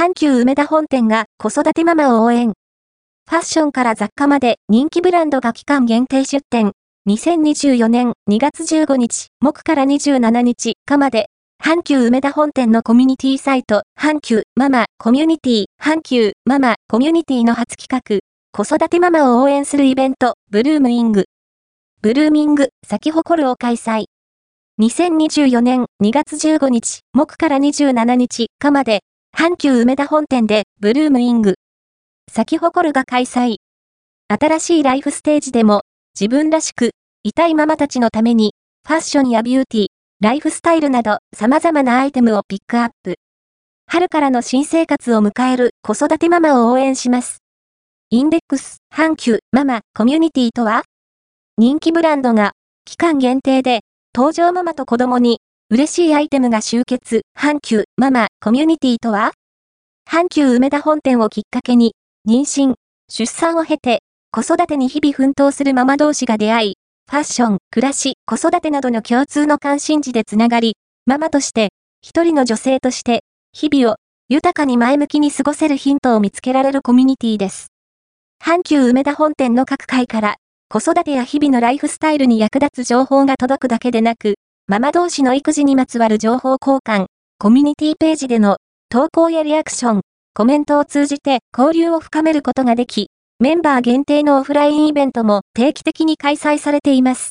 阪急梅田本店が子育てママを応援。ファッションから雑貨まで人気ブランドが期間限定出店。2024年2月15日、木から27日、かまで、阪急梅田本店のコミュニティサイト、阪急ママコミュニティ、阪急ママコミュニティの初企画、子育てママを応援するイベント、ブルームイング。ブルーミング、咲き誇るを開催。2024年2月15日、木から27日、かまで、阪急梅田本店で、ブルームイング。咲き誇るが開催。新しいライフステージでも、自分らしく、痛いママたちのために、ファッションやビューティー、ライフスタイルなど様々なアイテムをピックアップ。春からの新生活を迎える子育てママを応援します。インデックス、阪急、ママ、コミュニティとは人気ブランドが、期間限定で、登場ママと子供に、嬉しいアイテムが集結、阪急、ママ、コミュニティとは？阪急梅田本店をきっかけに、妊娠、出産を経て、子育てに日々奮闘するママ同士が出会い、ファッション、暮らし、子育てなどの共通の関心事でつながり、ママとして、一人の女性として、日々を豊かに前向きに過ごせるヒントを見つけられるコミュニティです。阪急梅田本店の各階から、子育てや日々のライフスタイルに役立つ情報が届くだけでなく、ママ同士の育児にまつわる情報交換、コミュニティページでの投稿やリアクション、コメントを通じて交流を深めることができ、メンバー限定のオフラインイベントも定期的に開催されています。